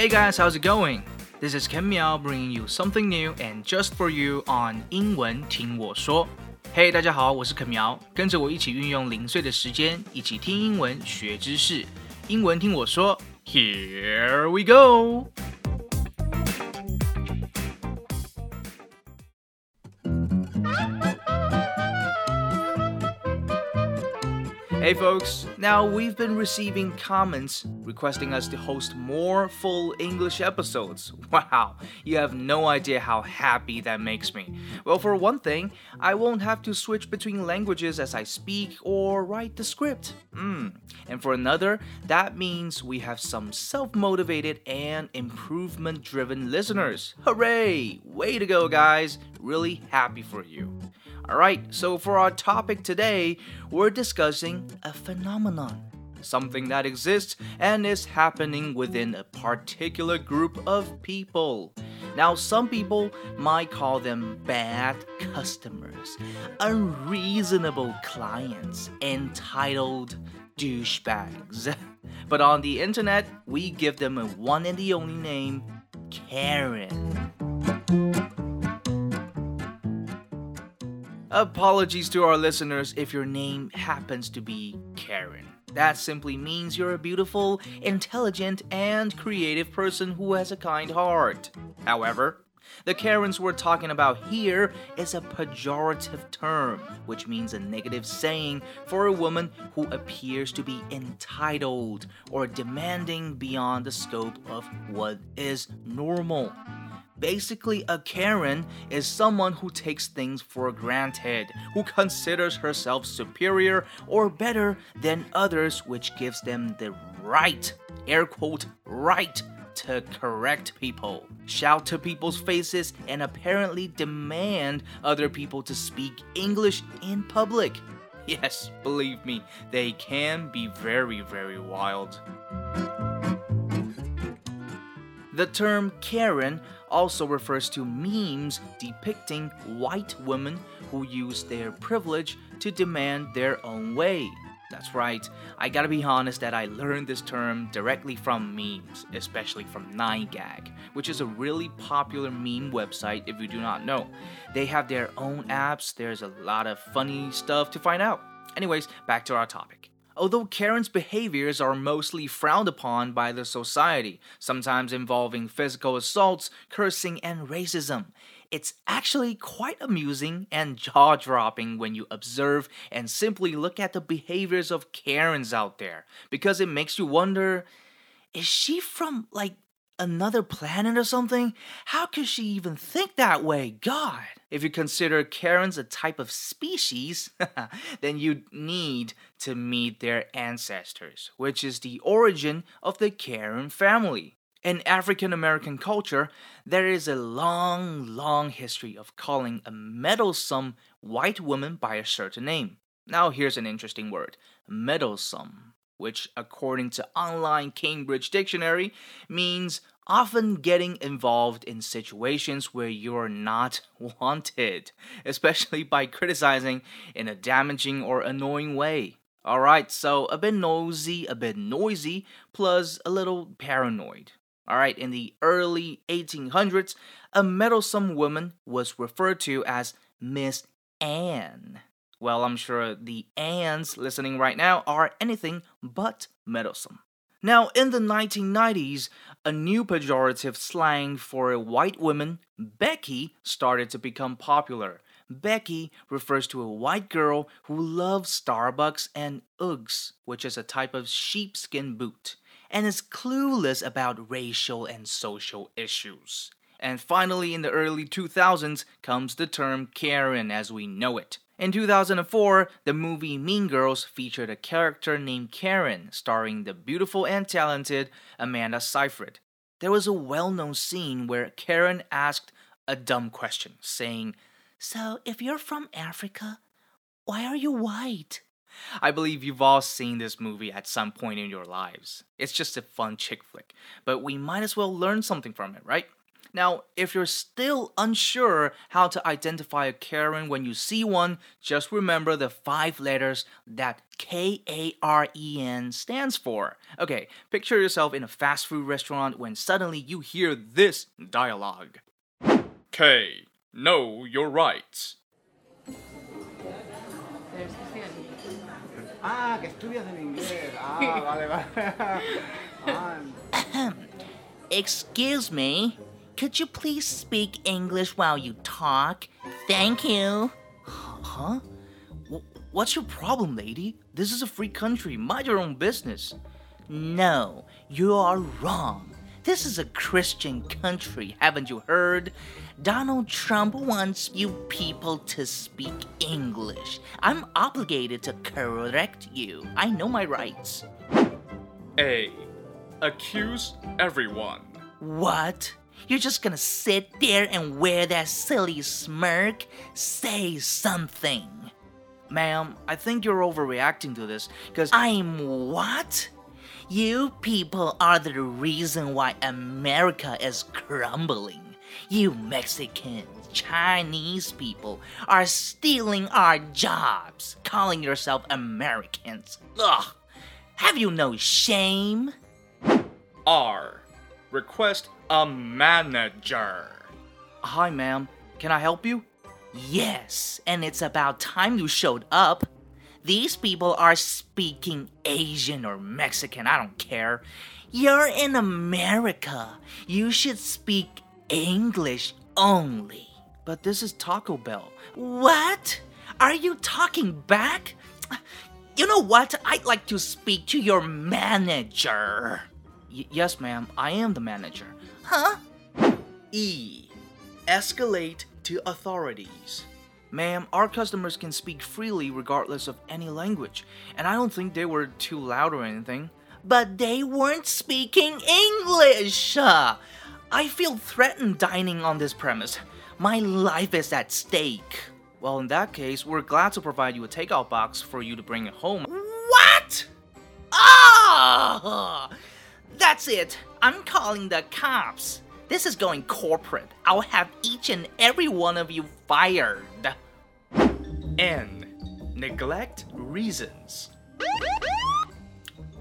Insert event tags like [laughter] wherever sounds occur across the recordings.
Hey guys, how's it going? This is Ken Miao bringing you something new and just for you on 英文听我说。Hey，大家好，我是 Ken Miao，，跟着我一起运用零碎的时间，一起听英文学知识。英文听我说，Here we go。Hey folks, now we've been receiving comments requesting us to host more full English episodes. [laughs] Wow, you have no idea how happy that makes me. Well, for one thing, I won't have to switch between languages as I speak or write the script. Mm. And for another, that means we have some self motivated and improvement driven listeners. Hooray! Way to go, guys! Really happy for you. Alright, so for our topic today, we're discussing a phenomenon. Something that exists and is happening within a particular group of people. Now, some people might call them bad customers, unreasonable clients, entitled douchebags. [laughs] But on the internet, we give them a one and the only name Karen. Apologies to our listeners if your name happens to be Karen. That simply means you're a beautiful, intelligent, and creative person who has a kind heart. However, the Karens we're talking about here is a pejorative term, which means a negative saying for a woman who appears to be entitled or demanding beyond the scope of what is normal. Basically, a Karen is someone who takes things for granted, who considers herself superior or better than others, which gives them the right, air quote, right to correct people, shout to people's faces, and apparently demand other people to speak English in public. [laughs] Yes, believe me, they can be very, very wild. The term Karen also refers to memes depicting white women who use their privilege to demand their own way. That's right, I gotta be honest that I learned this term directly from memes, especially from 9gag, which is a really popular meme website if you do not know. They have their own apps, there's a lot of funny stuff to find out. Anyways, back to our topic. Although Karen's behaviors are mostly frowned upon by the society, sometimes involving physical assaults, cursing, and racism, it's actually quite amusing and jaw dropping when you observe and simply look at the behaviors of Karens out there because it makes you wonder is she from like another planet or something? How could she even think that way? God. If you consider Karens a type of species, [laughs] then you need to meet their ancestors, which is the origin of the Karen family. In African American culture, there is a long, long history of calling a meddlesome white woman by a certain name. Now, here's an interesting word meddlesome which, according to online Cambridge Dictionary, means often getting involved in situations where you're not [laughs] wanted, especially by criticizing in a damaging or annoying way. Alright, so a bit nosy, a bit noisy, plus a little paranoid. Alright, in the early 1800s, a meddlesome woman was referred to as Miss Anne. Well, I'm sure the Anns listening right now are anything but meddlesome. Now, in the 1990s, a new pejorative slang for a white woman, Becky, started to become popular. Becky refers to a white girl who loves Starbucks and Uggs, which is a type of sheepskin boot, and is clueless about racial and social issues. And finally, in the early 2000s comes the term Karen as we know it. In 2004, the movie Mean Girls featured a character named Karen, starring the beautiful and talented Amanda Seyfried. There was a well known scene where Karen asked a dumb question, saying, So, if you're from Africa, why are you white? I believe you've all seen this movie at some point in your lives. It's just a fun chick flick, but we might as well learn something from it, right? Now, if you're still unsure how to identify a Karen when you see one, just remember the five letters that K A R E N stands for. Okay, picture yourself in a fast food restaurant when suddenly you hear this dialogue K, know your rights. Ah, que estudias en inglés. Ah, vale, vale. [laughs] Ah, Excuse me. Could you please speak English while you talk? Thank you. Huh? What's your problem, lady? This is a free country. Mind your own business. No, you are wrong. This is a Christian country, haven't you heard? Donald Trump wants you people to speak English. I'm obligated to correct you. I know my rights. A, accuse everyone. What? You're just gonna sit there and wear that silly smirk? Say something. Ma'am, I think you're overreacting to this because I'm what? You people are the reason why America is crumbling. You Mexicans, Chinese people are stealing our jobs, calling yourself Americans. Ugh! Have you no shame? R, request a manager. Hi, ma'am. Can I help you? Yes, and it's about time you showed up. These people are speaking Asian or Mexican, I don't care. You're in America. You should speak English only. But this is Taco Bell. What? Are you talking back? You know what? I'd like to speak to your manager. Y- yes, ma'am. I am the manager. Huh? E. Escalate to authorities. Ma'am, our customers can speak freely regardless of any language, and I don't think they were too loud or anything. But they weren't speaking English. Uh, I feel threatened dining on this premise. My life is at stake. Well, in that case, we're glad to provide you a takeout box for you to bring it home. What? Ah! That's it. I'm calling the cops. This is going corporate. I'll have each and every one of you fired. N. Neglect reasons.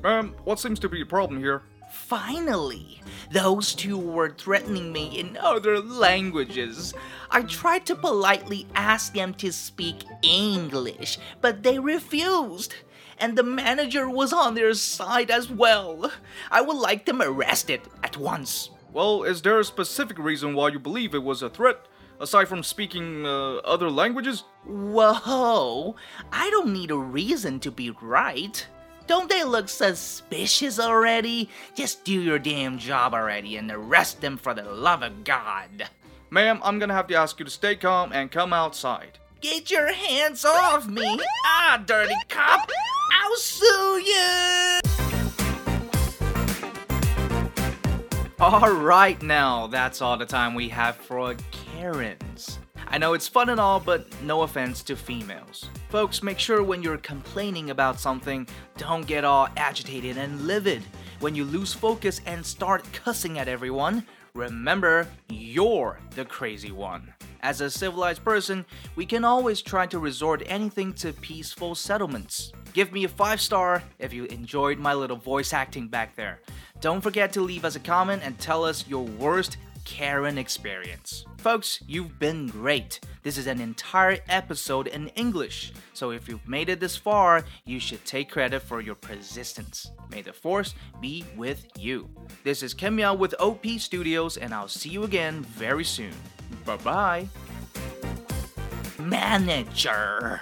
Ma'am, what seems to be a problem here? Finally, those two were threatening me in other languages. I tried to politely ask them to speak English, but they refused. And the manager was on their side as well. I would like them arrested at once. Well, is there a specific reason why you believe it was a threat, aside from speaking uh, other languages? Whoa, I don't need a reason to be right. Don't they look suspicious already? Just do your damn job already and arrest them for the love of God. Ma'am, I'm gonna have to ask you to stay calm and come outside. Get your hands off me! Ah, dirty cop! I'll sue you! Alright, now, that's all the time we have for Karens. I know it's fun and all, but no offense to females. Folks, make sure when you're complaining about something, don't get all agitated and livid. When you lose focus and start cussing at everyone, remember you're the crazy one. As a civilized person, we can always try to resort anything to peaceful settlements. Give me a 5 star if you enjoyed my little voice acting back there. Don't forget to leave us a comment and tell us your worst Karen experience. Folks, you've been great. This is an entire episode in English, so if you've made it this far, you should take credit for your persistence. May the force be with you. This is Ken Miao with OP Studios, and I'll see you again very soon. Bye bye. Manager!